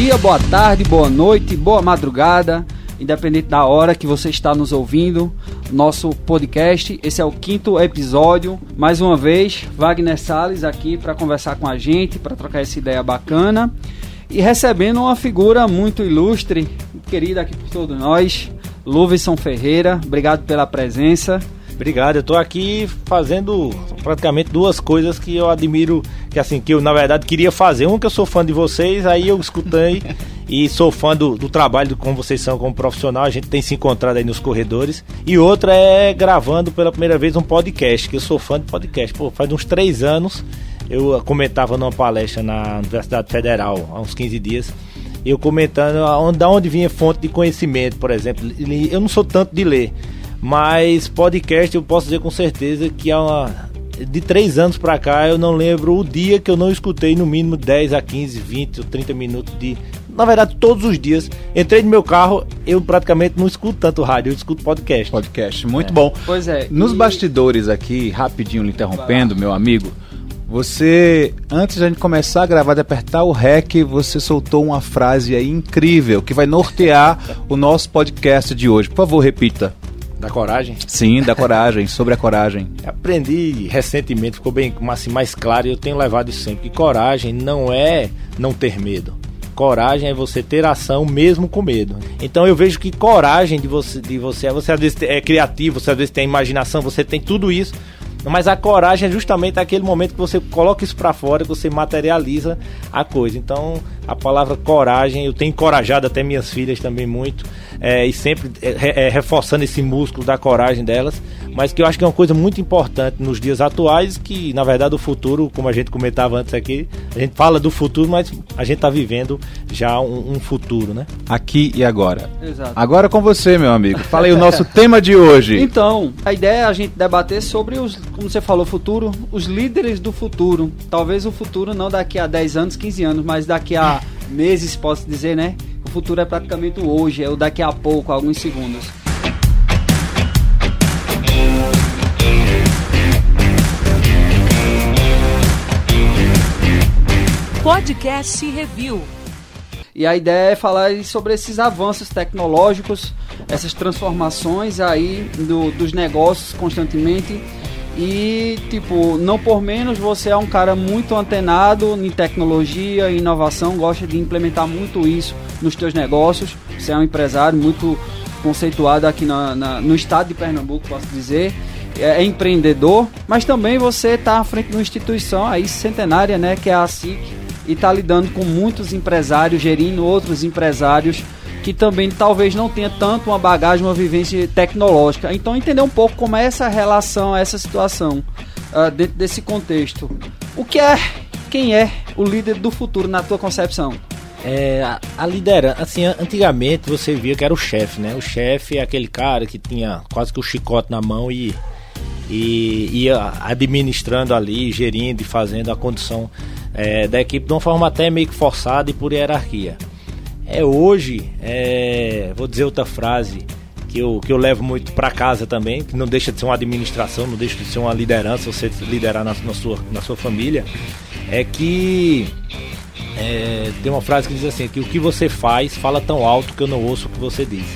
dia, boa tarde, boa noite, boa madrugada, independente da hora que você está nos ouvindo. Nosso podcast, esse é o quinto episódio. Mais uma vez, Wagner Salles aqui para conversar com a gente, para trocar essa ideia bacana. E recebendo uma figura muito ilustre, querida aqui por todos nós, Luvison Ferreira. Obrigado pela presença. Obrigado, eu tô aqui fazendo praticamente duas coisas que eu admiro, que assim, que eu na verdade queria fazer. Um que eu sou fã de vocês, aí eu escutei e sou fã do, do trabalho, como vocês são como profissional, a gente tem se encontrado aí nos corredores. E outra é gravando pela primeira vez um podcast, que eu sou fã de podcast. Pô, faz uns três anos eu comentava numa palestra na Universidade Federal, há uns 15 dias, eu comentando onde, onde vinha fonte de conhecimento, por exemplo. Eu não sou tanto de ler, mas podcast eu posso dizer com certeza que há uma, de três anos para cá eu não lembro o dia que eu não escutei no mínimo 10 a 15, 20 ou 30 minutos de. Na verdade, todos os dias. Entrei no meu carro, eu praticamente não escuto tanto rádio, eu escuto podcast. Podcast, muito é. bom. Pois é. Nos e... bastidores aqui, rapidinho lhe interrompendo, meu amigo. Você, antes da gente começar a gravar, de apertar o REC, você soltou uma frase aí incrível que vai nortear o nosso podcast de hoje. Por favor, repita. Da coragem? Sim, da coragem, sobre a coragem. Aprendi recentemente, ficou bem assim, mais claro e eu tenho levado isso sempre, que coragem não é não ter medo. Coragem é você ter ação mesmo com medo. Então eu vejo que coragem de você, de você, você às vezes é criativo, você às vezes tem imaginação, você tem tudo isso, mas a coragem é justamente aquele momento que você coloca isso para fora, que você materializa a coisa. Então, a palavra coragem, eu tenho encorajado até minhas filhas também muito é, e sempre é, é, reforçando esse músculo da coragem delas, mas que eu acho que é uma coisa muito importante nos dias atuais, que na verdade o futuro, como a gente comentava antes aqui, a gente fala do futuro, mas a gente está vivendo já um, um, futuro, né? Aqui e agora. Exato. Agora com você, meu amigo. Fala aí o nosso tema de hoje. Então, a ideia é a gente debater sobre os, como você falou, futuro, os líderes do futuro. Talvez o futuro não daqui a 10 anos, 15 anos, mas daqui a meses, posso dizer, né? O futuro é praticamente hoje, é o daqui a pouco, alguns segundos. Podcast Review. E a ideia é falar sobre esses avanços tecnológicos, essas transformações aí do, dos negócios constantemente e, tipo, não por menos, você é um cara muito antenado em tecnologia e inovação, gosta de implementar muito isso nos teus negócios. Você é um empresário muito conceituado aqui na, na, no estado de Pernambuco, posso dizer. É, é empreendedor, mas também você está à frente de uma instituição aí centenária, né, que é a SIC, e está lidando com muitos empresários, gerindo outros empresários que também talvez não tenha tanto uma bagagem, uma vivência tecnológica. Então entender um pouco como é essa relação, essa situação uh, dentro desse contexto. O que é, quem é o líder do futuro na tua concepção? É, a, a liderança, assim, antigamente você via que era o chefe, né? O chefe é aquele cara que tinha quase que o chicote na mão e, e ia administrando ali, gerindo e fazendo a condição é, da equipe de uma forma até meio que forçada e por hierarquia. É hoje, é, vou dizer outra frase que eu, que eu levo muito para casa também, que não deixa de ser uma administração, não deixa de ser uma liderança, você liderar na, na sua, na sua família, é que é, tem uma frase que diz assim, que o que você faz fala tão alto que eu não ouço o que você diz.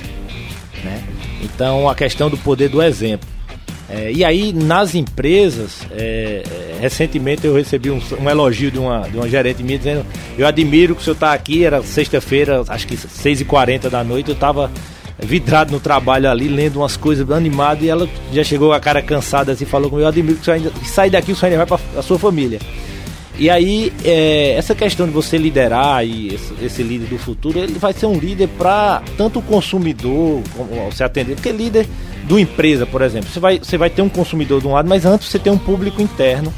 Né? Então a questão do poder do exemplo. É, e aí, nas empresas, é, é, recentemente eu recebi um, um, elogio de uma, de uma gerente minha dizendo: Eu admiro que o senhor está aqui. Era sexta-feira, acho que 6h40 da noite. Eu estava vidrado no trabalho ali, lendo umas coisas animado. E ela já chegou com a cara cansada assim, falou comigo: Eu admiro que o senhor ainda sai daqui, o senhor ainda vai para a sua família. E aí, é, essa questão de você liderar e esse, esse, líder do futuro, ele vai ser um líder para tanto o consumidor, como você atender, porque líder do empresa, por exemplo, você vai, você vai ter um consumidor de um lado, mas antes você tem um público interno,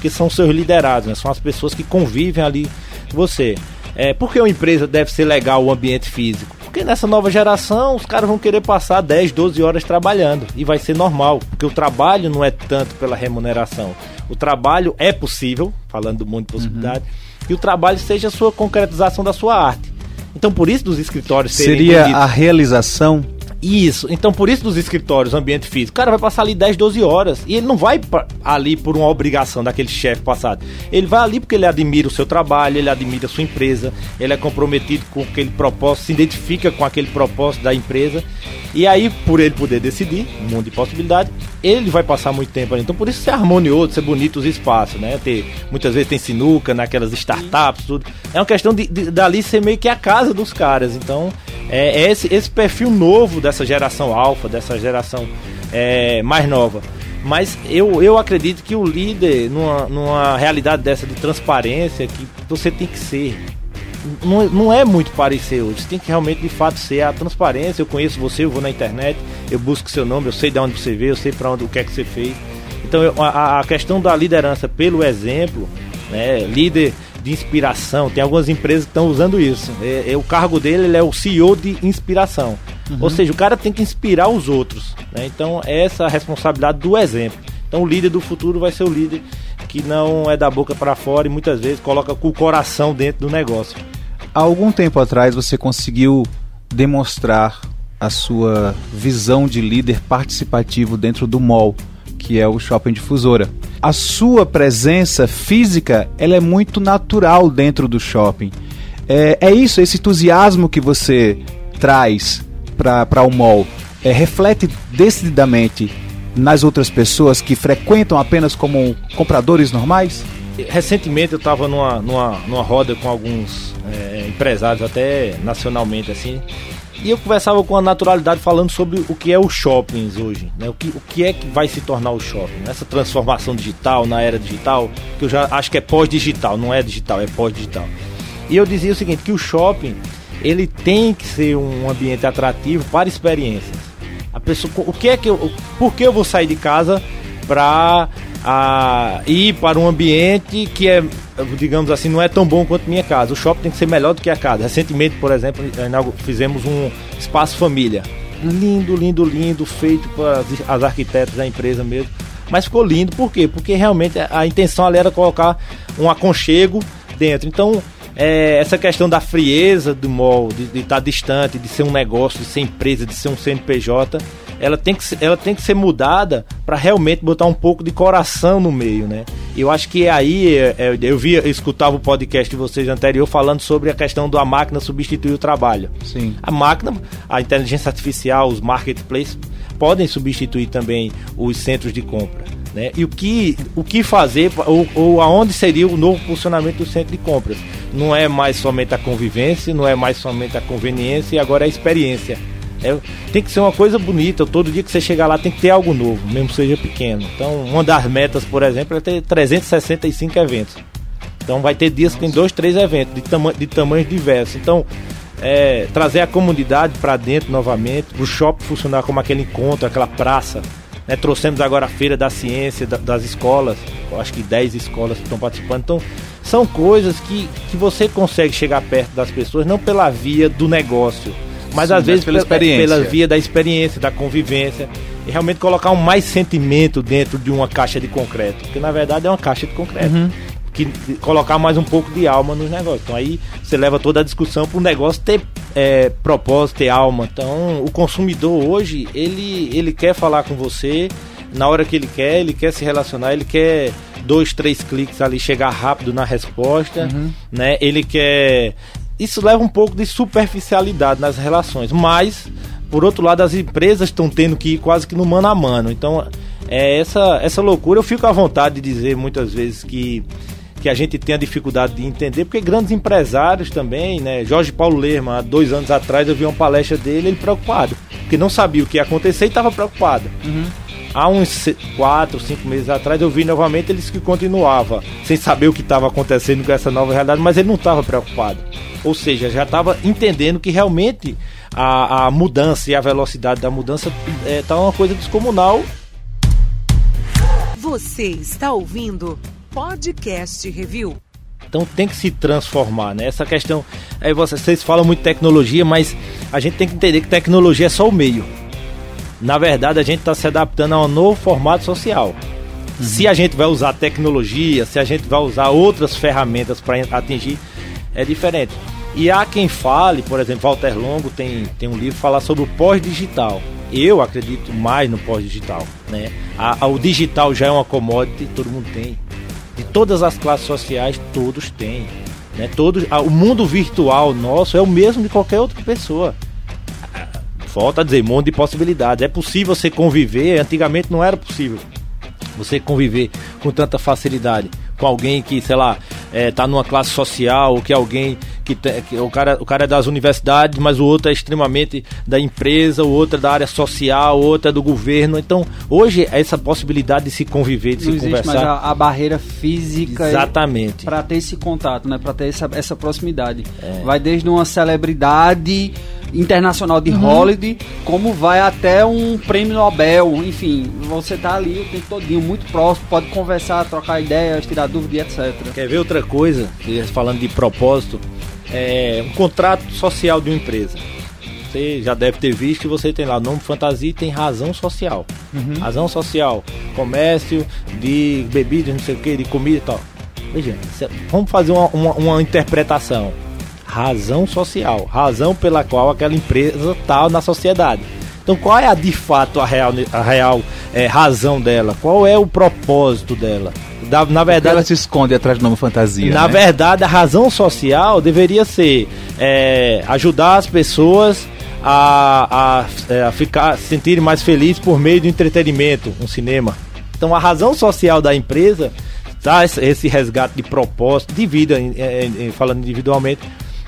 que são seus liderados, né? são as pessoas que convivem ali com você. É, por que uma empresa deve ser legal o ambiente físico? Porque nessa nova geração os caras vão querer passar 10, 12 horas trabalhando e vai ser normal, porque o trabalho não é tanto pela remuneração. O trabalho é possível, falando do mundo de possibilidade, uhum. que o trabalho seja a sua concretização da sua arte. Então por isso dos escritórios seria a realização Isso, então por isso dos escritórios, ambiente físico, o cara vai passar ali 10, 12 horas e ele não vai ali por uma obrigação daquele chefe passado. Ele vai ali porque ele admira o seu trabalho, ele admira a sua empresa, ele é comprometido com aquele propósito, se identifica com aquele propósito da empresa. E aí, por ele poder decidir, um mundo de possibilidades, ele vai passar muito tempo ali. Então, por isso ser harmonioso, ser bonito os espaços, né? Ter, muitas vezes tem sinuca naquelas startups, tudo. É uma questão de, de dali ser meio que a casa dos caras. Então, é, é esse, esse perfil novo dessa geração alfa, dessa geração é, mais nova. Mas eu, eu acredito que o líder, numa, numa realidade dessa de transparência, que você tem que ser não, não é muito parecer hoje. Você tem que realmente, de fato, ser a transparência. Eu conheço você, eu vou na internet, eu busco seu nome, eu sei de onde você veio, eu sei para onde o que é que você fez. Então, eu, a, a, questão da liderança pelo exemplo, né, líder de inspiração, tem algumas empresas que estão usando isso. É, é, o cargo dele ele é o CEO de inspiração. Uhum. Ou seja, o cara tem que inspirar os outros. Né? Então, é essa a responsabilidade do exemplo. Então, o líder do futuro vai ser o líder que não é da boca para fora e muitas vezes coloca o coração dentro do negócio. Há algum tempo atrás você conseguiu demonstrar a sua visão de líder participativo dentro do mall, que é o Shopping Difusora. A sua presença física ela é muito natural dentro do shopping. É, é isso, esse entusiasmo que você traz para o mall é, reflete decididamente nas outras pessoas que frequentam apenas como compradores normais? Recentemente eu estava numa, numa, numa roda com alguns é, empresários, até nacionalmente assim, e eu conversava com a naturalidade falando sobre o que é os shoppings hoje, né? o, que, o que é que vai se tornar o shopping, essa transformação digital na era digital, que eu já acho que é pós-digital, não é digital, é pós-digital. E eu dizia o seguinte, que o shopping ele tem que ser um ambiente atrativo para experiências. A pessoa, o que é que eu, por que eu vou sair de casa para ir para um ambiente que é, digamos assim, não é tão bom quanto minha casa. O shopping tem que ser melhor do que a casa. Recentemente, por exemplo, fizemos um espaço família. Lindo, lindo, lindo, feito para as arquitetas da empresa mesmo. Mas ficou lindo, por quê? Porque realmente a intenção ali era colocar um aconchego dentro. Então, é, essa questão da frieza do mall, de estar tá distante, de ser um negócio, de ser empresa, de ser um CNPJ, ela tem que, ela tem que ser mudada para realmente botar um pouco de coração no meio, né? Eu acho que aí, é, é, eu via, eu escutava o podcast de vocês anterior falando sobre a questão da máquina substituir o trabalho. Sim. A máquina, a inteligência artificial, os marketplaces podem substituir também os centros de compra. Né? E o que, o que fazer ou, ou aonde seria o novo funcionamento do centro de compras? Não é mais somente a convivência, não é mais somente a conveniência e agora é a experiência. É, tem que ser uma coisa bonita. Todo dia que você chegar lá tem que ter algo novo, mesmo que seja pequeno. Então, uma das metas, por exemplo, é ter 365 eventos. Então, vai ter dias que tem dois, três eventos de, tama de tamanhos diversos. Então, é, trazer a comunidade para dentro novamente, o shopping funcionar como aquele encontro, aquela praça né, trouxemos agora a Feira da Ciência da, das escolas, eu acho que 10 escolas que estão participando. Então, são coisas que, que você consegue chegar perto das pessoas, não pela via do negócio, mas Sim, às vezes pela, experiência. pela via da experiência, da convivência. E realmente colocar um mais sentimento dentro de uma caixa de concreto. Porque na verdade é uma caixa de concreto. Uhum que colocar mais um pouco de alma nos negócios. Então aí você leva toda a discussão para o negócio ter é, propósito, ter alma. Então o consumidor hoje ele ele quer falar com você na hora que ele quer, ele quer se relacionar, ele quer dois, três cliques ali chegar rápido na resposta, uhum. né? Ele quer isso leva um pouco de superficialidade nas relações, mas por outro lado as empresas estão tendo que ir quase que no mano a mano. Então é essa essa loucura. Eu fico à vontade de dizer muitas vezes que que a gente tem a dificuldade de entender, porque grandes empresários também, né? Jorge Paulo Lerma, há dois anos atrás, eu vi uma palestra dele, ele preocupado, porque não sabia o que ia acontecer e estava preocupado. Uhum. Há uns quatro, cinco meses atrás, eu vi novamente ele disse que continuava, sem saber o que estava acontecendo com essa nova realidade, mas ele não estava preocupado. Ou seja, já estava entendendo que realmente a, a mudança e a velocidade da mudança está é, tá uma coisa descomunal. Você está ouvindo Podcast Review. Então tem que se transformar, né? Essa questão. Aí vocês falam muito tecnologia, mas a gente tem que entender que tecnologia é só o meio. Na verdade, a gente está se adaptando a um novo formato social. Uhum. Se a gente vai usar tecnologia, se a gente vai usar outras ferramentas para atingir, é diferente. E há quem fale, por exemplo, Walter Longo tem, tem um livro falar sobre o pós-digital. Eu acredito mais no pós-digital, né? O digital já é uma commodity, todo mundo tem. De todas as classes sociais, todos têm. Né? Todos, a, o mundo virtual nosso é o mesmo de qualquer outra pessoa. Falta dizer, mundo de possibilidades. É possível você conviver, antigamente não era possível você conviver com tanta facilidade com alguém que, sei lá, é, tá numa classe social, ou que alguém que, te, que, o cara o cara é das universidades, mas o outro é extremamente da empresa, o outro é da área social, o outro é do governo. Então, hoje essa possibilidade de se conviver, de Não se existe conversar. mais a, a barreira física Exatamente. para ter esse contato, né? Para ter essa, essa proximidade. É. Vai desde uma celebridade internacional de Hollywood, como vai até um prêmio Nobel, enfim, você tá ali o tempo todinho, muito próximo, pode conversar, trocar ideias, tirar dúvida e etc. Quer ver outra coisa? Falando de propósito, é um contrato social de uma empresa. Você já deve ter visto que você tem lá o nome fantasia e tem razão social. Razão social, comércio de bebidas, não sei o que, de comida e tal. Veja, vamos fazer uma, uma, uma interpretação. Razão social, razão pela qual aquela empresa está na sociedade. Então, qual é a, de fato a real, a real é, razão dela? Qual é o propósito dela? Da- na verdade, ela se esconde atrás do nome fantasia. na né? verdade, a razão social deveria ser é, ajudar as pessoas a, a, é, a ficar se sentirem mais felizes por meio do entretenimento, um cinema. Então, a razão social da empresa tá esse, resgate de propósito de vida, falando individualmente,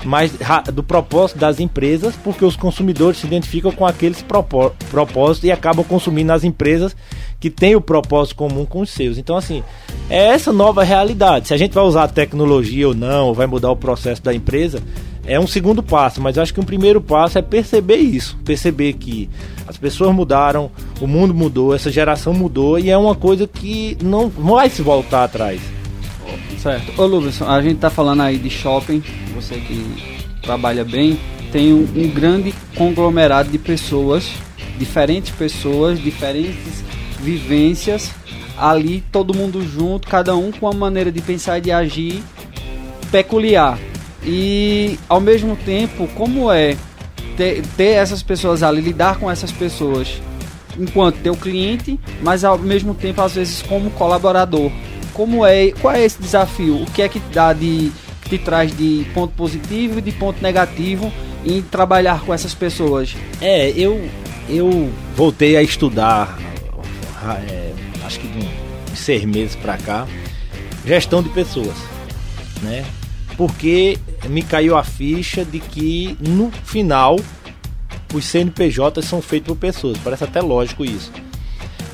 mas do propósito das empresas, porque os consumidores se identificam com aqueles propó- propósitos e acabam consumindo nas empresas que têm o propósito comum com os seus. Então, assim, é essa nova realidade. Se a gente vai usar a tecnologia ou não, ou vai mudar o processo da empresa, é um segundo passo, mas acho que um primeiro passo é perceber isso, perceber que as pessoas mudaram, o mundo mudou, essa geração mudou e é uma coisa que não vai se voltar atrás. Certo. Ô Lubson, a gente tá falando aí de shopping, você que trabalha bem, tem um, um grande conglomerado de pessoas, diferentes pessoas, diferentes vivências, ali todo mundo junto, cada um com uma maneira de pensar e de agir peculiar. E ao mesmo tempo, como é ter, ter essas pessoas ali, lidar com essas pessoas enquanto teu cliente, mas ao mesmo tempo às vezes como colaborador. Como é, qual é esse desafio? O que é que dá de te traz de ponto positivo e de ponto negativo em trabalhar com essas pessoas? É, eu, eu voltei a estudar, é, acho que de uns seis meses pra cá, gestão de pessoas, né? Porque me caiu a ficha de que no final os CNPJs são feitos por pessoas, parece até lógico isso.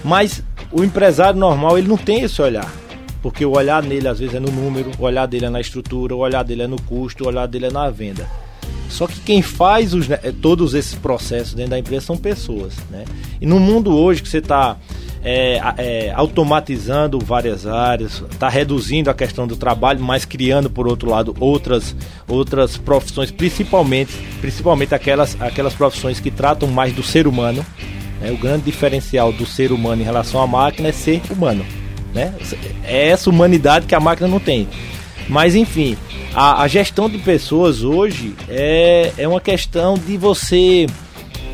Mas o empresário normal ele não tem esse olhar. Porque o olhar nele às vezes é no número, o olhar dele é na estrutura, o olhar dele é no custo, o olhar dele é na venda. Só que quem faz os, né, todos esses processos dentro da empresa são pessoas. Né? E no mundo hoje que você está é, é, automatizando várias áreas, está reduzindo a questão do trabalho, mas criando, por outro lado, outras, outras profissões, principalmente, principalmente aquelas, aquelas profissões que tratam mais do ser humano. né? O grande diferencial do ser humano em relação à máquina é ser humano. Né? É essa humanidade que a máquina não tem. Mas enfim, a, a gestão de pessoas hoje é, é uma questão de você,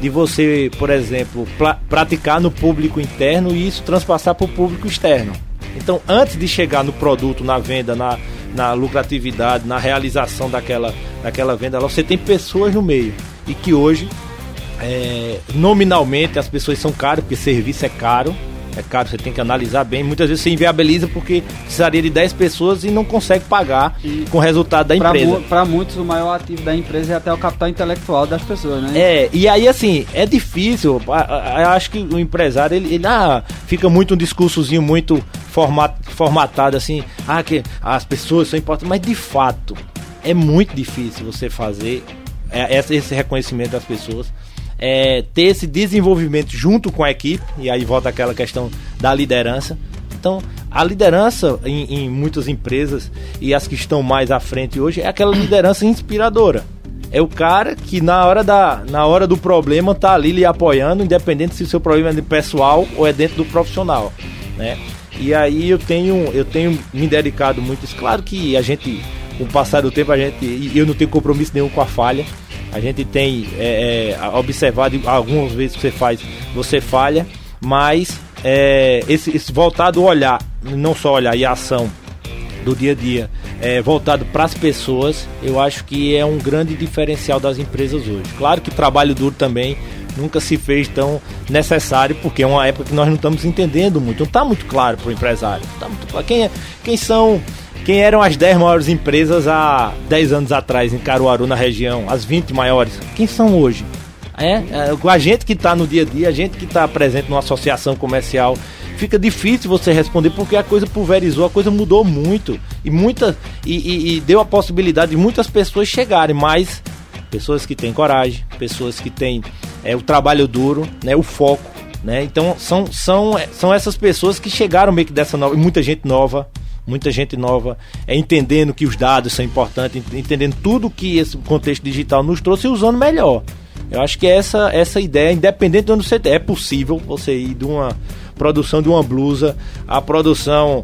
de você, por exemplo, praticar no público interno e isso transpassar para o público externo. Então, antes de chegar no produto, na venda, na, na lucratividade, na realização daquela, daquela venda, você tem pessoas no meio e que hoje é, nominalmente as pessoas são caras, porque serviço é caro. É caro, você tem que analisar bem. Muitas vezes você inviabiliza porque precisaria de 10 pessoas e não consegue pagar E com o resultado da empresa. Para muitos, o maior ativo da empresa é até o capital intelectual das pessoas, né? É, e aí assim, é difícil. Eu acho que o empresário, ele, ele, ah, fica muito um discursozinho muito format, formatado, assim, ah, que as pessoas são importantes, mas de fato é muito difícil você fazer é, esse reconhecimento das pessoas. É, ter esse desenvolvimento junto com a equipe, e aí volta aquela questão da liderança. Então, a liderança em, em muitas empresas e as que estão mais à frente hoje é aquela liderança inspiradora. É o cara que na hora, da, na hora do problema tá ali lhe apoiando, independente se o seu problema é de pessoal ou é dentro do profissional, né? E aí eu tenho, eu tenho me dedicado muito isso. Claro que a gente com o passar do tempo a gente. Eu não tenho compromisso nenhum com a falha. A gente tem é, é, observado algumas vezes que você faz, você falha, mas é, esse, esse voltado olhar, não só olhar e a ação do dia a dia, é, voltado para as pessoas, eu acho que é um grande diferencial das empresas hoje. Claro que trabalho duro também nunca se fez tão necessário, porque é uma época que nós não estamos entendendo muito, não está muito claro para o empresário. Tá muito claro. Quem, é, quem são quem eram as 10 maiores empresas há 10 anos atrás em Caruaru, na região? As 20 maiores? Quem são hoje? É, é a gente que está no dia a dia, a gente que está presente numa associação comercial, fica difícil você responder porque a coisa pulverizou, a coisa mudou muito e muita e, e, e deu a possibilidade de muitas pessoas chegarem, mas pessoas que têm coragem, pessoas que têm é, o trabalho duro, né, o foco, né? Então são, são, são essas pessoas que chegaram meio que dessa nova, muita gente nova, muita gente nova, é, entendendo que os dados são importantes, entendendo tudo que esse contexto digital nos trouxe e usando melhor. Eu acho que essa essa ideia, independente de onde você é possível você ir de uma produção de uma blusa à produção.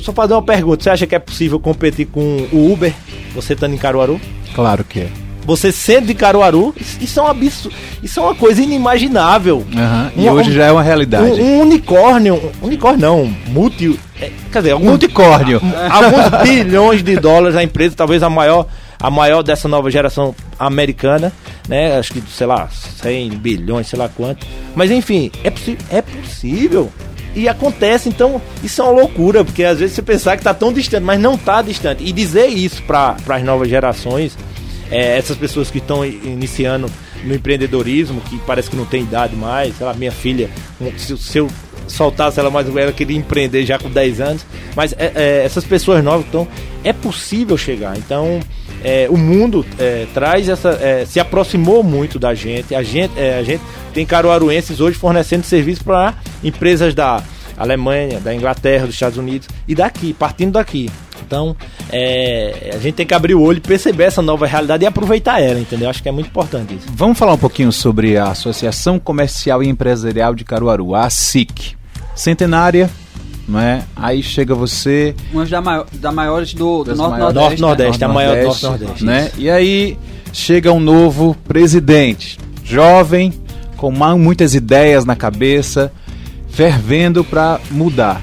Só fazer uma pergunta: você acha que é possível competir com o Uber, você estando em Caruaru? Claro que é. Você sendo de Caruaru, isso é um absurdo. Isso é uma coisa inimaginável. Uhum. E um, hoje já é uma realidade. Um, um unicórnio, um unicórnio não, multi. É, quer dizer, algum, multicórnio. Alguns bilhões de dólares a empresa, talvez a maior, a maior dessa nova geração americana, né? Acho que, sei lá, 100 bilhões, sei lá quanto. Mas enfim, é, é possível. E acontece, então, isso é uma loucura, porque às vezes você pensar que está tão distante, mas não está distante. E dizer isso para as novas gerações é, essas pessoas que estão iniciando no empreendedorismo, que parece que não tem idade mais, sei lá, minha filha, se, se eu soltasse ela mais ela queria empreender já com 10 anos, mas é, é, essas pessoas novas, então, é possível chegar, então é, o mundo é, traz essa, é, se aproximou muito da gente, a gente, é, a gente tem caruaruenses hoje fornecendo serviço para empresas da Alemanha, da Inglaterra, dos Estados Unidos e daqui, partindo daqui. Então, é, a gente tem que abrir o olho, perceber essa nova realidade e aproveitar ela, entendeu? Acho que é muito importante isso. Vamos falar um pouquinho sobre a Associação Comercial e Empresarial de Caruaru, a ASIC. Centenária, não é? Aí chega você. Uma da, maior, da maiores do, do Norte Nordeste. Norte Nordeste, né? a maior do Norte Nordeste. Né? E aí chega um novo presidente, jovem, com muitas ideias na cabeça, fervendo para mudar.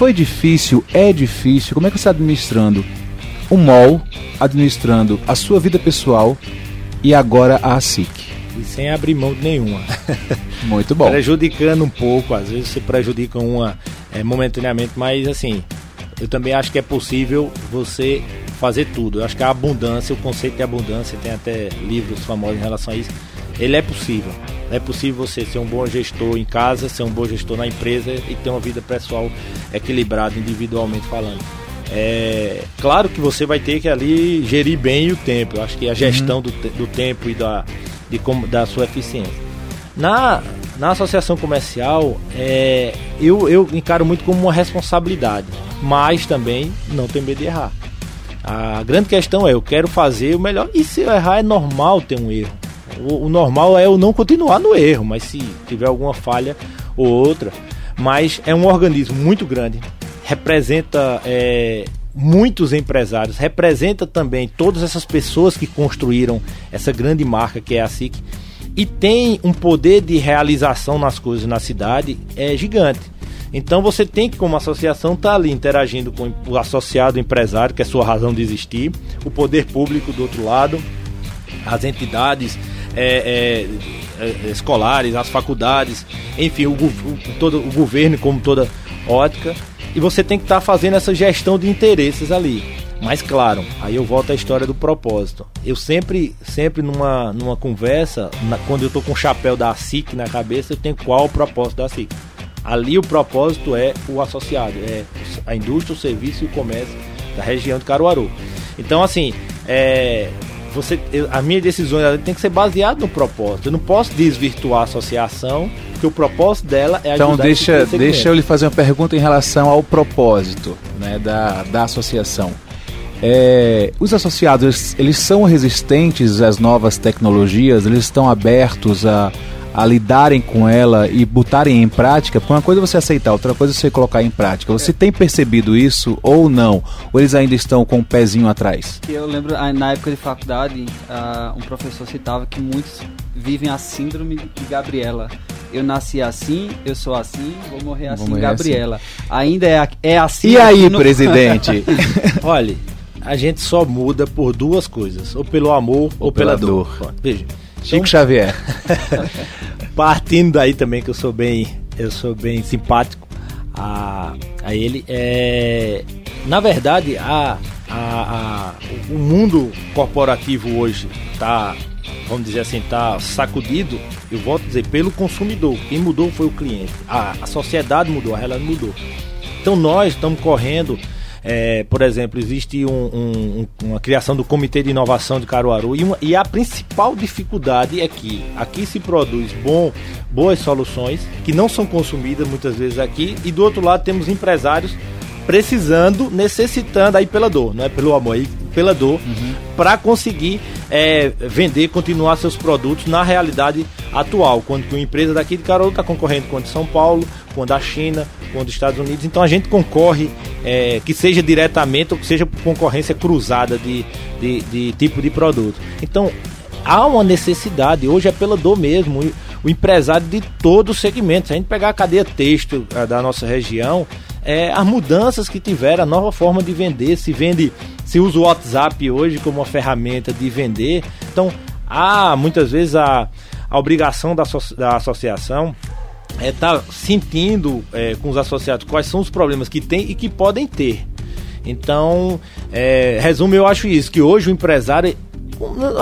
Foi difícil? É difícil? Como é que você está administrando o MOL, administrando a sua vida pessoal e agora a SIC? E sem abrir mão de nenhuma. Muito bom. Prejudicando um pouco, às vezes você prejudica uma é, momentaneamente, mas assim, eu também acho que é possível você fazer tudo. Eu acho que a abundância, o conceito de abundância, tem até livros famosos em relação a isso, ele é possível. É possível você ser um bom gestor em casa, ser um bom gestor na empresa e ter uma vida pessoal equilibrada, individualmente falando. É claro que você vai ter que ali gerir bem o tempo. Eu acho que a gestão uhum. do, do tempo e da, de como, da sua eficiência. Na, na associação comercial, é, eu, eu encaro muito como uma responsabilidade, mas também não tenho medo de errar. A grande questão é, eu quero fazer o melhor, e se eu errar é normal ter um erro. O, normal é eu não continuar no erro, mas se tiver alguma falha ou outra. Mas é um organismo muito grande, representa é, muitos empresários, representa também todas essas pessoas que construíram essa grande marca que é a SIC e tem um poder de realização nas coisas na cidade é gigante. Então você tem que, como associação, estar tá ali interagindo com o associado empresário, que é sua razão de existir, o poder público do outro lado, as entidades é, é, é, escolares, as faculdades, enfim, o, o, todo, o governo como toda ótica. E você tem que estar tá fazendo essa gestão de interesses ali. Mas claro, aí eu volto à história do propósito. Eu sempre, sempre numa, numa conversa, na, quando eu estou com o chapéu da SIC na cabeça, eu tenho qual o propósito da SIC. Ali o propósito é o associado, é a indústria, o serviço e o comércio da região de Caruaru. Então, assim, é, você, eu, a minha decisão tem que ser baseada no propósito. Eu não posso desvirtuar a associação, porque o propósito dela é então, ajudar Então deixa, deixa eu lhe fazer uma pergunta em relação ao propósito né, da, da associação. É, os associados eles são resistentes às novas tecnologias, eles estão abertos a, a lidarem com ela e botarem em prática, porque uma coisa é você aceitar, outra coisa é você colocar em prática. Você tem percebido isso ou não? Ou eles ainda estão com o um pezinho atrás? Eu lembro, ah, na época de faculdade, uh, um professor citava que muitos vivem a síndrome de Gabriela. Eu nasci assim, eu sou assim, vou morrer assim, vou morrer Gabriela. Assim. Ainda é, é assim. E aí, no... presidente? Olha, a gente só muda por duas coisas: ou pelo amor ou, ou pela, pela, dor. dor. Veja. Chico então, Xavier. partindo daí também que eu sou bem, eu sou bem simpático a, a ele. É, na verdade, a, a, a, o mundo corporativo hoje está, vamos dizer assim, está sacudido. Eu volto a dizer pelo consumidor. Quem mudou foi o cliente. A, a sociedade mudou, a realidade mudou. Então nós estamos correndo é, por exemplo, existe um, um, uma criação do Comitê de Inovação de Caruaru e, uma, e, a principal dificuldade é que aqui se produz bom, boas soluções que não são consumidas muitas vezes aqui e do outro lado temos empresários precisando, necessitando aí pela dor, não é pelo amor, aí pela dor, uhum. para conseguir é, vender, continuar seus produtos na realidade atual, quando uma empresa daqui de Caruaru está concorrendo com a de São Paulo, com a da China, com os Estados Unidos. Então a gente concorre, é, que seja diretamente ou que seja por concorrência cruzada de, de, de, tipo de produto. Então há uma necessidade, hoje é pela dor mesmo, o empresário de todo o segmento. Se a gente pegar a cadeia texto da nossa região, é, as mudanças que tiveram, a nova forma de vender, se vende, se usa o WhatsApp hoje como uma ferramenta de vender. Então há muitas vezes a, a obrigação da, da associação é, tá sentindo é, com os associados quais são os problemas que tem e que podem ter. Então, é, resumo, eu acho isso, que hoje o empresário,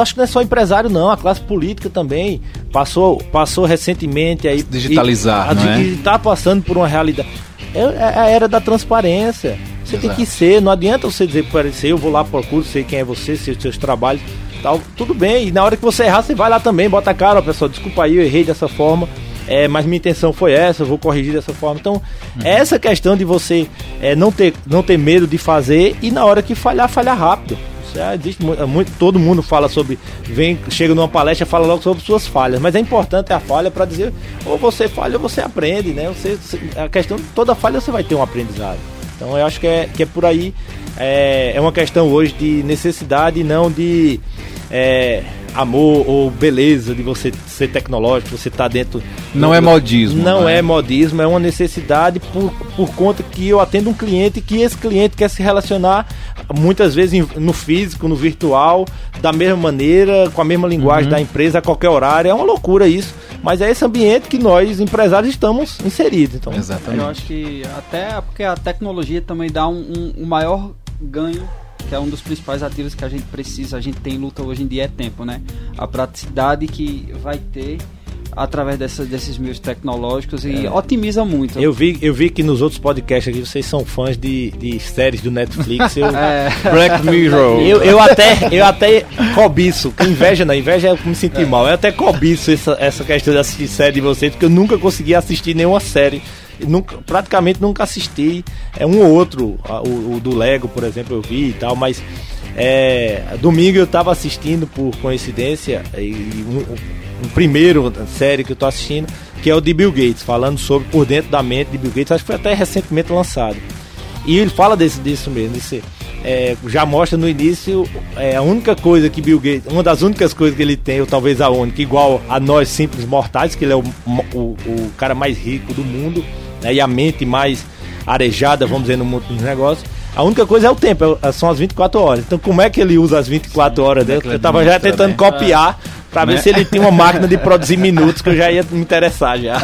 acho que não é só empresário não, a classe política também passou, passou recentemente aí digitalizar, e, está passando por uma realidade. É, é, a era da transparência. Você Exato. tem que ser, não adianta você dizer parecer, eu vou lá procuro, sei quem é você, sei os seus trabalhos, tal, tudo bem. E na hora que você errar, você vai lá também, bota a cara, ó, pessoal, desculpa aí, eu errei dessa forma é, mas minha intenção foi essa, eu vou corrigir dessa forma. Então, uhum. essa questão de você é, não, ter, não ter medo de fazer e na hora que falhar, falhar rápido. Isso é, existe muito, muito, todo mundo fala sobre, vem, chega numa palestra, fala logo sobre suas falhas, mas é importante a falha para dizer, ou você falha ou você aprende, né? Você, a questão toda falha você vai ter um aprendizado. Então eu acho que é, que é por aí, é, é uma questão hoje de necessidade e não de é, amor ou beleza de você ser tecnológico, você tá dentro. Não do, é modismo. Não, não é? é? modismo, é uma necessidade por, por conta que eu atendo um cliente que esse cliente quer se relacionar muitas vezes no físico, no virtual, da mesma maneira, com a mesma linguagem uhum. da empresa a qualquer horário. É uma loucura isso. Mas é esse ambiente que nós, empresários, estamos inseridos. Então. Exatamente. Eu acho que até porque a tecnologia também dá um, um, um maior ganho que é um dos principais ativos que a gente precisa, a gente tem em luta hoje em dia é tempo, né? A praticidade que vai ter através dessa, desses meios tecnológicos e é. otimiza muito. Eu vi, eu vi que nos outros podcasts aqui vocês são fãs de, de séries do Netflix. Eu, é. Black Mirror. Eu, eu, até, eu até cobiço, inveja não, inveja é me sentir é. mal. Eu até cobiço essa, essa questão de assistir série de vocês, porque eu nunca consegui assistir nenhuma série nunca, praticamente nunca assisti. É um ou outro, o, o, do Lego, por exemplo, eu vi e tal, mas é, domingo eu estava assistindo por coincidência e um, um, primeiro série que eu estou assistindo, que é o de Bill Gates, falando sobre por dentro da mente de Bill Gates, acho que foi até recentemente lançado. E ele fala desse, disso mesmo, desse, é, já mostra no início é, a única coisa que Bill Gates, uma das únicas coisas que ele tem, ou talvez a única, igual a nós simples mortais, que ele é o, o, o cara mais rico do mundo, né, e a mente mais arejada, vamos dizer, no mundo dos negócios. A única coisa é o tempo, é, são as 24 horas. Então, como é que ele usa as 24 horas dele? Eu tava já tentando né? copiar para ver né? se ele tinha uma máquina de produzir minutos que eu já ia me interessar já.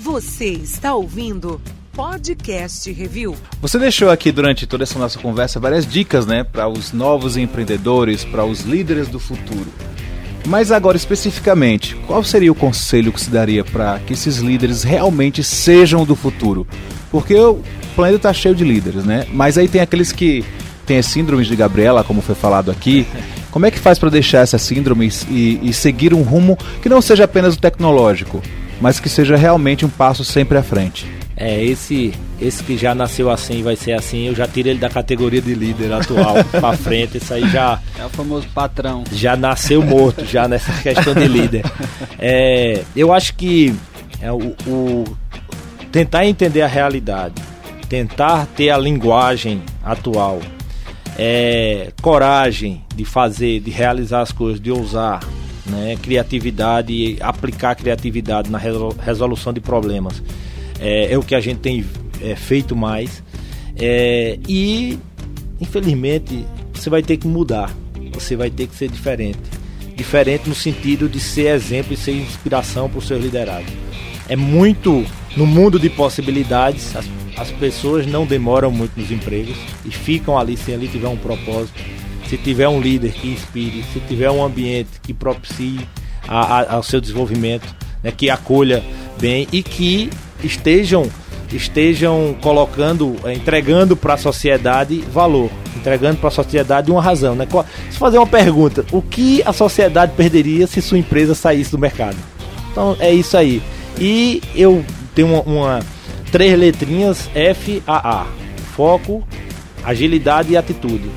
Você está ouvindo Podcast Review. Você deixou aqui durante toda essa nossa conversa várias dicas, né, para os novos empreendedores, para os líderes do futuro. Mas agora especificamente, qual seria o conselho que se daria para que esses líderes realmente sejam do futuro? Porque o planeta está cheio de líderes, né? Mas aí tem aqueles que têm as síndromes de Gabriela, como foi falado aqui. Como é que faz para deixar essas síndromes e, e seguir um rumo que não seja apenas o tecnológico, mas que seja realmente um passo sempre à frente? É, esse, esse que já nasceu assim vai ser assim, eu já tiro ele da categoria de líder atual pra frente, isso aí já. É o famoso patrão. Já nasceu morto, já nessa questão de líder. É, eu acho que é, o, o tentar entender a realidade, tentar ter a linguagem atual, é, coragem de fazer, de realizar as coisas, de ousar, né, criatividade, aplicar criatividade na resolução de problemas. É, é o que a gente tem é, feito mais. É, e, infelizmente, você vai ter que mudar. Você vai ter que ser diferente. Diferente no sentido de ser exemplo e ser inspiração para o seu liderado. É muito no mundo de possibilidades, as, as pessoas não demoram muito nos empregos e ficam ali se ali tiver um propósito, se tiver um líder que inspire, se tiver um ambiente que propicie a, a, ao seu desenvolvimento, né, que acolha bem e que estejam estejam colocando, eh, entregando para a sociedade valor, entregando para a sociedade uma razão. Né? Se fazer uma pergunta, o que a sociedade perderia se sua empresa saísse do mercado? Então é isso aí. E eu tenho uma, uma três letrinhas FAA: foco, agilidade e atitude.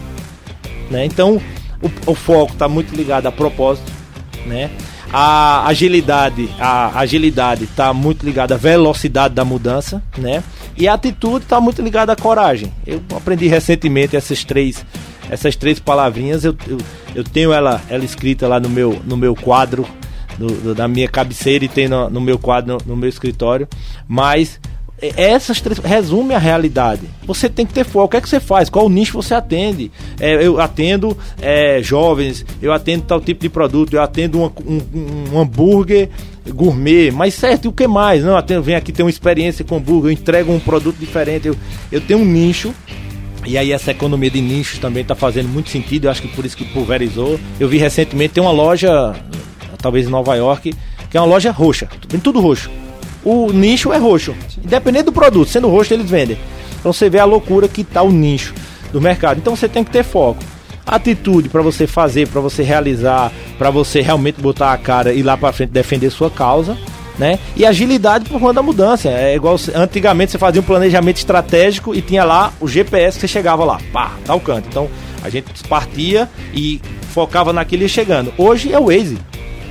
Né? Então o, o foco está muito ligado a propósito, né? A agilidade, a agilidade está muito ligada à velocidade da mudança, né? E a atitude está muito ligada à coragem. Eu aprendi recentemente essas três, essas três palavrinhas. Eu, eu, eu tenho ela, ela escrita lá no meu, no meu quadro, do, da minha cabeceira e tem no, no meu quadro, no, no meu escritório. Mas essas três resume a realidade. Você tem que ter foco. O que é que você faz? Qual nicho você atende? É, eu atendo é, jovens, eu atendo tal tipo de produto, eu atendo uma, um, um, hambúrguer gourmet, mas certo, e o que mais? Não, eu venho aqui ter uma experiência com hambúrguer, eu entrego um produto diferente, eu, eu tenho um nicho. E aí essa economia de nichos também está fazendo muito sentido, eu acho que por isso que pulverizou. Eu vi recentemente, tem uma loja, talvez em Nova York, que é uma loja roxa, tem tudo roxo o nicho é roxo. Independente do produto, sendo roxo, eles vendem. Então você vê a loucura que está o nicho do mercado. Então você tem que ter foco. Atitude para você fazer, para você realizar, para você realmente botar a cara e lá para frente defender sua causa. Né? E agilidade por conta da mudança. É igual antigamente você fazia um planejamento estratégico e tinha lá o GPS que você chegava lá, pá, tal canto. Então a gente partia e focava naquilo e chegando. Hoje é o Waze.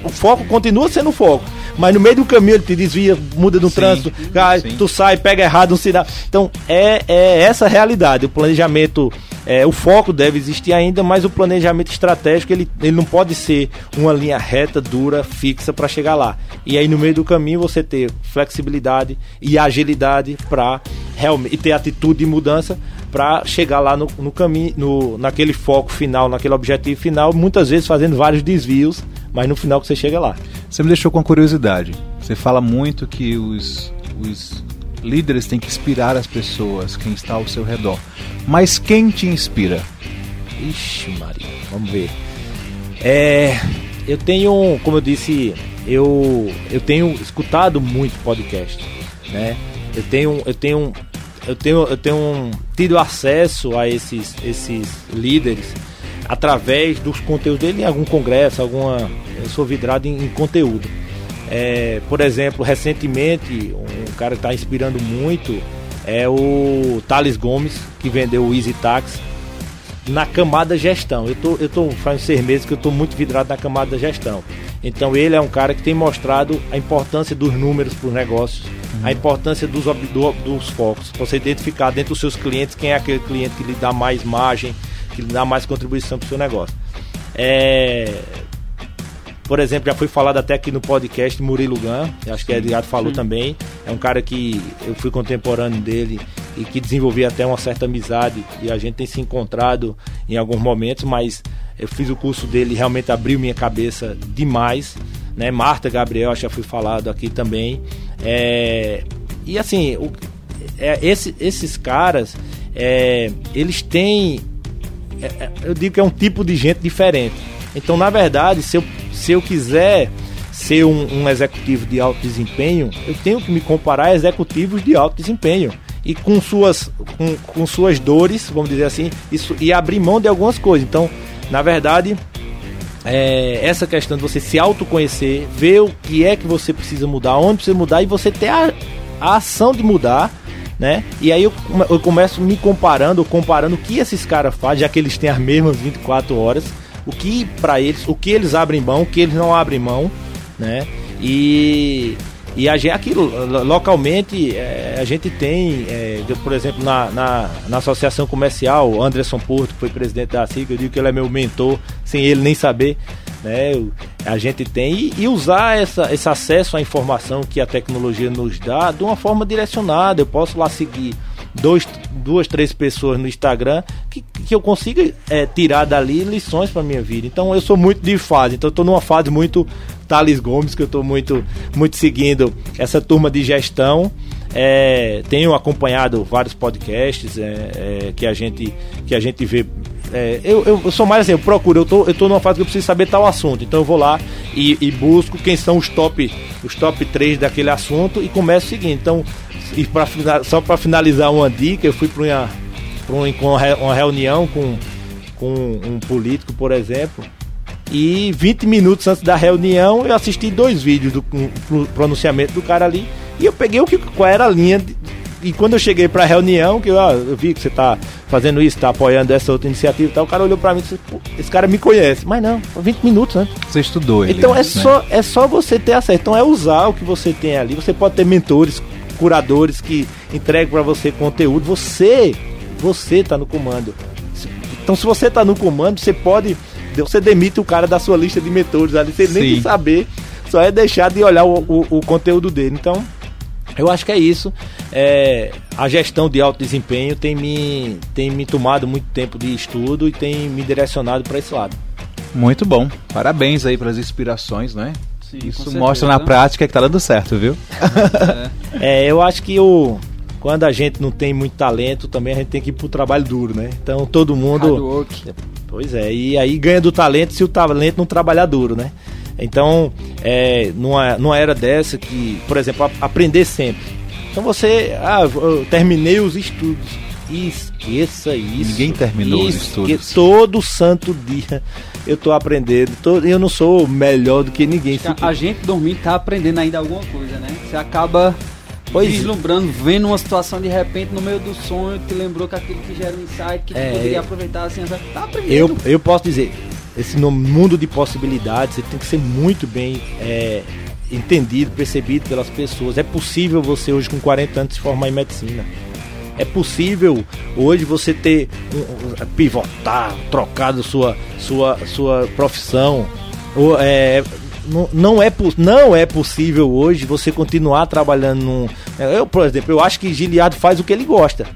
O foco continua sendo foco mas no meio do caminho ele te desvia, muda no sim, trânsito, cai, tu sai, pega errado um sinal. Então é, é essa a realidade. O planejamento, é, o foco deve existir ainda, mas o planejamento estratégico ele, ele não pode ser uma linha reta, dura, fixa para chegar lá. E aí no meio do caminho você ter flexibilidade e agilidade para realmente ter atitude de mudança para chegar lá no, no caminho, no, naquele foco final, naquele objetivo final, muitas vezes fazendo vários desvios, mas no final que você chega lá. Você me deixou com curiosidade. Você fala muito que os, os líderes têm que inspirar as pessoas, quem está ao seu redor. Mas quem te inspira? Ixi, Maria, vamos ver. É, eu tenho, como eu disse, eu, eu tenho escutado muito podcast, né? Eu tenho, eu tenho, eu tenho, eu tenho tido acesso a esses, esses líderes através dos conteúdos dele em algum congresso, alguma. Eu sou vidrado em, em conteúdo. É, por exemplo, recentemente, um cara que está inspirando muito é o Thales Gomes, que vendeu o Easy Tax na camada gestão. Eu tô, eu tô faz seis meses que eu estou muito vidrado na camada gestão. Então ele é um cara que tem mostrado a importância dos números para os negócios, uhum. a importância dos, do, dos focos, você identificar dentro dos seus clientes quem é aquele cliente que lhe dá mais margem, que lhe dá mais contribuição para o seu negócio. É, por exemplo, já foi falado até aqui no podcast Murilo Gun, acho que Edgar falou Sim. também. É um cara que eu fui contemporâneo dele e que desenvolvi até uma certa amizade e a gente tem se encontrado em alguns momentos, mas eu fiz o curso dele realmente abriu minha cabeça demais. Né? Marta Gabriel, já fui falado aqui também. É, e assim, o, é, esse, esses caras, é, eles têm é, é, eu digo que é um tipo de gente diferente. Então, na verdade, se eu, se eu quiser ser um, um, executivo de alto desempenho, eu tenho que me comparar a executivos de alto desempenho. E com suas, com, com suas dores, vamos dizer assim, isso, e abrir mão de algumas coisas. Então, na verdade, é, essa questão de você se autoconhecer, ver o que é que você precisa mudar, onde precisa mudar e você ter a, a ação de mudar, né? E aí eu, eu começo me comparando, comparando o que esses caras fazem, já que eles têm as mesmas 24 horas, o que para eles, o que eles abrem mão, o que eles não abrem mão, né? E e a gente, aqui localmente é, a gente tem, é, por exemplo, na, na, na, Associação Comercial, Anderson Porto, foi presidente da SIC, eu digo que ele é meu mentor, sem ele nem saber. Né, a gente tem e, e, usar essa, esse acesso à informação que a tecnologia nos dá de uma forma direcionada. Eu posso lá seguir dois, duas, três pessoas no Instagram que, que eu consiga é, tirar dali lições para minha vida. Então eu sou muito de fase, então eu tô numa fase muito Thales Gomes, que eu estou muito, muito seguindo essa turma de gestão. É, tenho acompanhado vários podcasts é, é, que, a gente, que a gente vê. É, eu, eu, sou mais assim, eu procuro, eu tô, eu tô numa fase que eu preciso saber tal assunto. Então eu vou lá e, e busco quem são os top, os top 3 daquele assunto e começo o seguinte. Então, e pra, só para finalizar uma dica, eu fui para uma, uma, uma reunião com, com um político, por exemplo, e 20 minutos antes da reunião eu assisti dois vídeos do pronunciamento do cara ali. E eu peguei o que qual era a linha. De, e quando eu cheguei para a reunião, que eu, ah, eu, vi que você está fazendo isso, está apoiando essa outra iniciativa e tal, o cara olhou para mim e disse: esse cara me conhece. Mas não, 20 minutos antes. Você estudou ele. Então é, né? só, é só você ter acesso. Então é usar o que você tem ali. Você pode ter mentores, curadores que entregam para você conteúdo. Você, você está no comando. Então se você está no comando, você pode você demite o cara da sua lista de mentores ali, sem nem saber, só é deixar de olhar o, o, o, conteúdo dele. Então, eu acho que é isso. É, a gestão de alto desempenho tem me, tem me tomado muito tempo de estudo e tem me direcionado para esse lado. Muito bom. Parabéns aí pelas inspirações, né? Sim, Isso mostra na prática que tá dando certo, viu? é, eu acho que o quando a gente não tem muito talento, também a gente tem que ir pro trabalho duro, né? Então todo mundo. Pois é, e aí ganha do talento se o talento não trabalhar duro, né? Então, é, numa, numa era dessa que, por exemplo, a, aprender sempre. Então você, ah, eu terminei os estudos. Esqueça isso. Ninguém terminou os estudos. Todo santo dia eu tô aprendendo. Tô, eu não sou melhor do que ninguém. A, a gente dormir tá aprendendo ainda alguma coisa, né? Você acaba Pois vislumbrando, vendo uma situação de repente no meio do sonho, te lembrou que aquilo que gera um insight, que é, poderia aproveitar assim, tá aprendendo. Eu, eu posso dizer, esse mundo de possibilidades, você tem que ser muito bem é, entendido, percebido pelas pessoas. É possível você hoje com 40 anos se formar em medicina. É possível hoje você ter um, pivotar, trocado sua sua sua profissão. Ou, é, não, é, não é possível hoje você continuar trabalhando num. Eu, por exemplo, eu acho que Giliado faz o que ele gosta.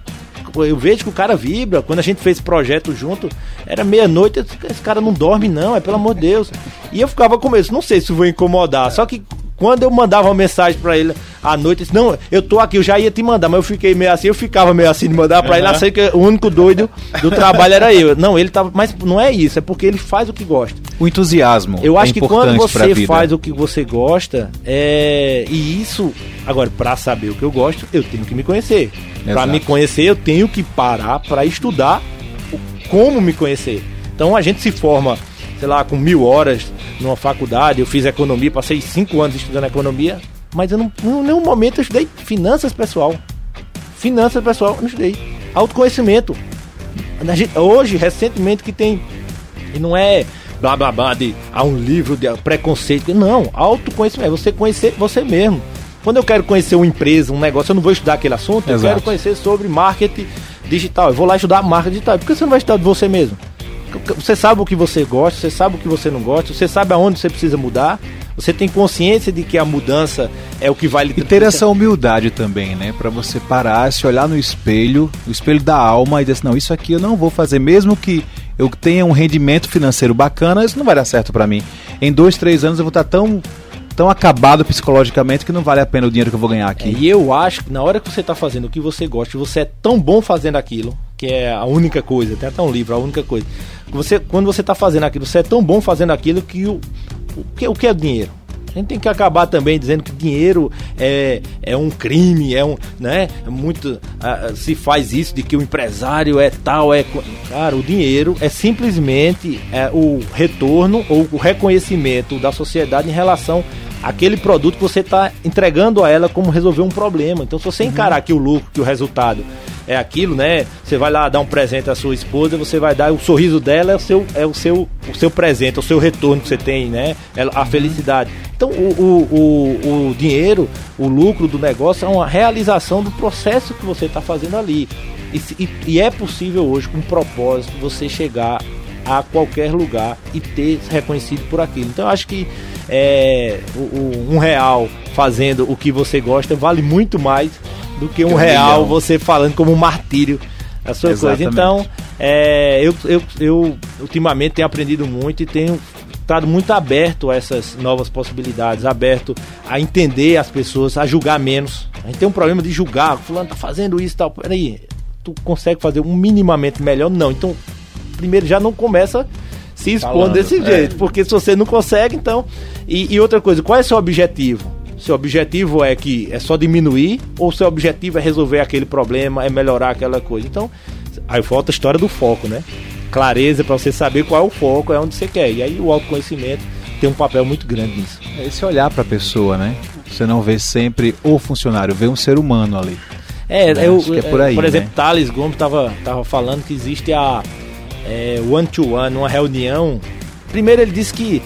Eu vejo que o cara vibra. Quando a gente fez projeto junto, era meia-noite, esse cara não dorme, não, é pelo amor de Deus. E eu ficava com medo, não sei se vou incomodar. Só que quando eu mandava uma mensagem para ele à noite, disse, não, eu tô aqui, eu já ia te mandar, mas eu fiquei meio assim, eu ficava meio assim de mandar para uhum. ele, sei que o único doido do trabalho era eu. Não, ele tava, mas não é isso, é porque ele faz o que gosta. O entusiasmo. Eu acho é que quando você faz o que você gosta, é e isso, agora para saber o que eu gosto, eu tenho que me conhecer. Para me conhecer, eu tenho que parar para estudar como me conhecer. Então a gente se forma, sei lá, com mil horas numa faculdade, eu fiz economia, passei cinco anos estudando economia, mas eu não, em nenhum momento eu estudei finanças pessoal. Finanças pessoal, eu não estudei. Autoconhecimento. Hoje, recentemente, que tem. E não é blá blá blá de há um livro de preconceito. Não, autoconhecimento. É você conhecer você mesmo. Quando eu quero conhecer uma empresa, um negócio, eu não vou estudar aquele assunto, Exato. eu quero conhecer sobre marketing digital. Eu vou lá estudar marketing digital. Por que você não vai estudar de você mesmo? Você sabe o que você gosta, você sabe o que você não gosta, você sabe aonde você precisa mudar. Você tem consciência de que a mudança é o que vai lhe E ter essa humildade também, né? Para você parar, se olhar no espelho, o espelho da alma e dizer assim, não, isso aqui eu não vou fazer, mesmo que eu tenha um rendimento financeiro bacana, isso não vai dar certo para mim. Em dois, três anos eu vou estar tão tão acabado psicologicamente que não vale a pena o dinheiro que eu vou ganhar aqui. É, e eu acho que na hora que você está fazendo o que você gosta, você é tão bom fazendo aquilo, que é a única coisa, tem até um livro, a única coisa. Você, quando você está fazendo aquilo, você é tão bom fazendo aquilo que o, o, que, o que é dinheiro? A gente tem que acabar também dizendo que dinheiro é, é um crime, é um, né? É muito uh, se faz isso de que o empresário é tal, é cara, o dinheiro é simplesmente é, o retorno ou o reconhecimento da sociedade em relação aquele produto que você está entregando a ela como resolver um problema. Então, se você encarar que o lucro, que o resultado é aquilo, né? Você vai lá dar um presente à sua esposa, você vai dar o sorriso dela é o seu, é o seu, o seu presente, é o seu retorno que você tem, né? É a felicidade. Então, o, o, o, o dinheiro, o lucro do negócio é uma realização do processo que você está fazendo ali. E, e, e é possível hoje, com propósito, você chegar a qualquer lugar e ter reconhecido por aquilo. Então eu acho que é, o, o, um real fazendo o que você gosta vale muito mais do que um, que um real milhão. você falando como um martírio a sua Exatamente. coisa. Então, é, eu, eu, eu ultimamente tenho aprendido muito e tenho estado muito aberto a essas novas possibilidades, aberto a entender as pessoas, a julgar menos. A gente tem um problema de julgar, fulano tá fazendo isso e tal. Peraí, tu consegue fazer um minimamente melhor? Não. Então, primeiro já não começa se expondo desse é. jeito. É. Porque se você não consegue, então. E, e, outra coisa, qual é seu objetivo? Seu objetivo é que é só diminuir ou seu objetivo é resolver aquele problema, é melhorar aquela coisa? Então, aí falta a história do foco, né? Clareza para você saber qual é o foco, é onde você quer. E aí o autoconhecimento tem um papel muito grande nisso. É esse olhar para a pessoa, né? Você não vê sempre o funcionário, vê um ser humano ali. É, né? eu, é por, aí, por exemplo, né? Thales Gomes estava tava falando que existe a é, one to one, uma reunião. Primeiro ele disse que,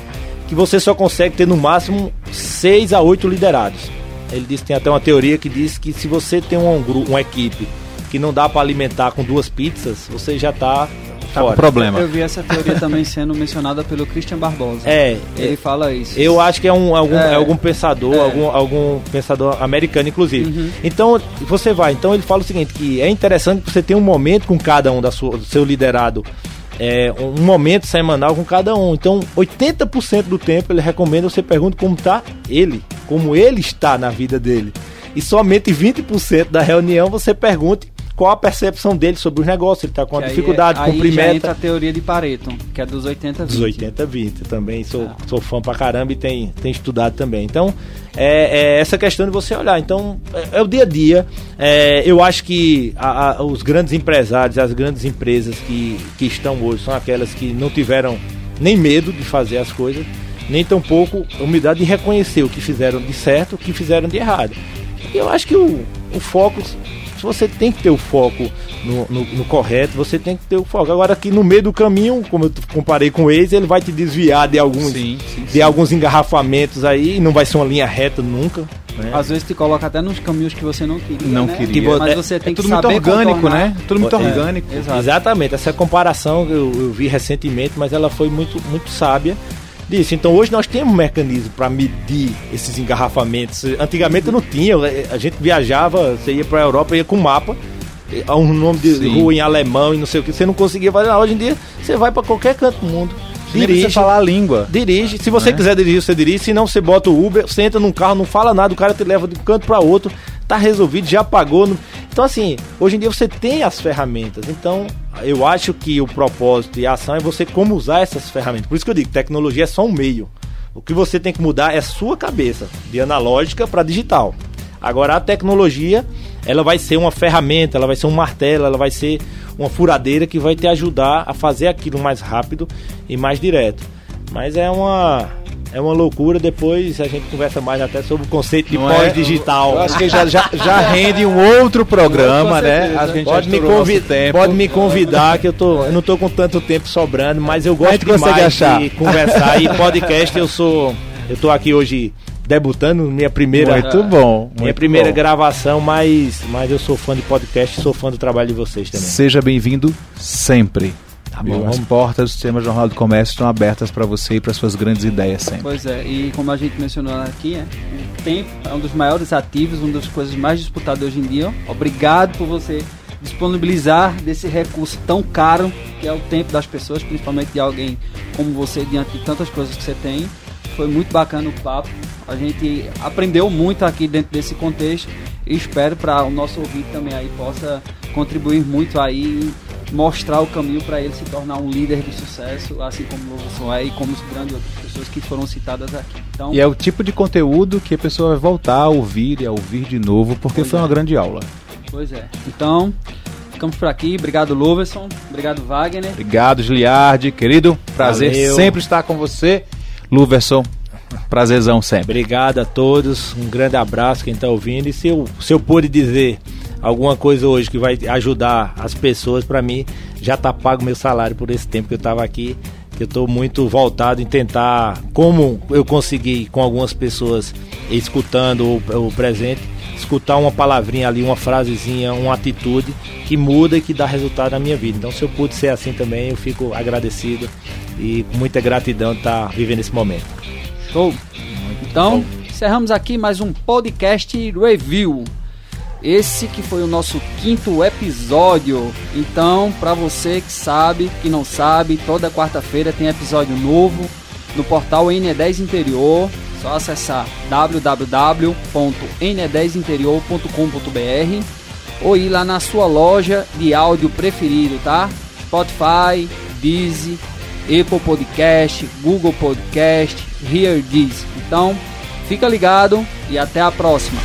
que você só consegue ter no máximo 6 a 8 liderados. Ele disse tem até uma teoria que diz que se você tem um grupo, uma equipe que não dá para alimentar com duas pizzas, você já está tá com problema. Eu vi essa teoria também sendo mencionada pelo Christian Barbosa. É, ele é, fala isso. Eu acho que é um algum, é, é algum pensador, é. algum, algum pensador americano inclusive. Uhum. Então você vai. Então ele fala o seguinte que é interessante que você tenha um momento com cada um da sua, do seu liderado é, um momento semanal com cada um. Então, 80% do tempo ele recomenda você pergunte como está ele, como ele está na vida dele. E somente 20% da reunião você pergunte qual a percepção dele sobre os negócios, ele está com a dificuldade, aí, cumprir aí entra a teoria de Pareto, que é dos 80-20. Dos 80-20, também sou, ah. sou fã pra caramba e tem, tem estudado também. Então, é, é, essa questão de você olhar. Então, é, é o dia a dia. É, eu acho que a, a, os grandes empresários, as grandes empresas que, que estão hoje, são aquelas que não tiveram nem medo de fazer as coisas, nem tampouco humildade de reconhecer o que fizeram de certo, o que fizeram de errado. Eu acho que o, o foco você tem que ter o foco no, no, no, correto, você tem que ter o foco. Agora aqui no meio do caminho, como eu comparei com o Waze, ele vai te desviar de alguns, sim, sim, de sim. alguns engarrafamentos aí, não vai ser uma linha reta nunca. Né? Às vezes te coloca até nos caminhos que você não queria. Não né? queria. Mas você tem é, é tudo muito orgânico, contornar. né? Tudo muito é, orgânico. Exatamente. Essa comparação eu, eu vi recentemente, mas ela foi muito, muito sábia disso. Então hoje nós temos um mecanismo para medir esses engarrafamentos. Antigamente não tinha, a gente viajava, você ia para a Europa, ia com mapa, um nome de Sim. rua em alemão e não sei o que, você não conseguia fazer. Hoje em dia você vai para qualquer canto do mundo. Dirige. Você falar a língua. Dirige. Se você é? quiser dirigir, você dirige. Se não, você bota o Uber, você entra num carro, não fala nada, o cara te leva de um canto para outro, tá resolvido, já pagou. Então, assim, hoje em dia você tem as ferramentas. Então, eu acho que o propósito e a ação é você como usar essas ferramentas. Por isso que eu digo, tecnologia é só um meio. O que você tem que mudar é a sua cabeça, de analógica para digital. Agora a tecnologia, ela vai ser uma ferramenta, ela vai ser um martelo, ela vai ser uma furadeira que vai te ajudar a fazer aquilo mais rápido e mais direto. Mas é uma é uma loucura. Depois a gente conversa mais até sobre o conceito de é? pós-digital. Eu acho que já, já, já rende um outro programa, né? Pode, me convidar, pode me convidar, que eu, tô, eu não tô com tanto tempo sobrando, mas eu gosto demais achar. de conversar. E podcast eu sou. Eu tô aqui hoje debutando, minha primeira. Muito bom. Muito minha primeira bom. gravação, mas, mas eu sou fã de podcast, sou fã do trabalho de vocês também. Seja bem-vindo sempre. Tá bom. As portas do Sistema Jornal do Comércio estão abertas para você e para suas grandes ideias sempre. Pois é, e como a gente mencionou aqui, é, o tempo é um dos maiores ativos, uma das coisas mais disputadas hoje em dia. Obrigado por você disponibilizar desse recurso tão caro que é o tempo das pessoas, principalmente de alguém como você, diante de tantas coisas que você tem. Foi muito bacana o papo. A gente aprendeu muito aqui dentro desse contexto e espero para o nosso ouvinte também aí possa contribuir muito aí mostrar o caminho para ele se tornar um líder de sucesso, assim como o Louvson é e como as grandes outras pessoas que foram citadas aqui. Então, e é o tipo de conteúdo que a pessoa vai voltar a ouvir e a ouvir de novo, porque foi é. uma grande aula. Pois é. Então, ficamos por aqui. Obrigado, Loverson. Obrigado, Wagner. Obrigado, Giliardi. Querido, prazer Valeu. sempre estar com você. Luverson, Prazerzão sempre. Obrigado a todos, um grande abraço quem está ouvindo. E se eu, se eu pude dizer alguma coisa hoje que vai ajudar as pessoas, para mim, já tá pago meu salário por esse tempo que eu estava aqui. Que eu estou muito voltado em tentar, como eu consegui com algumas pessoas escutando o, o presente, escutar uma palavrinha ali, uma frasezinha, uma atitude que muda e que dá resultado na minha vida. Então, se eu pude ser assim também, eu fico agradecido e com muita gratidão de estar vivendo esse momento. Show! Então, encerramos aqui mais um podcast review. Esse que foi o nosso quinto episódio. Então, para você que sabe, que não sabe, toda quarta-feira tem episódio novo no portal NE10 Interior. Só acessar www.ne10interior.com.br ou ir lá na sua loja de áudio preferido, tá? Spotify, Deezer, Apple Podcast, Google Podcast, Hear This. Então, fica ligado e até a próxima.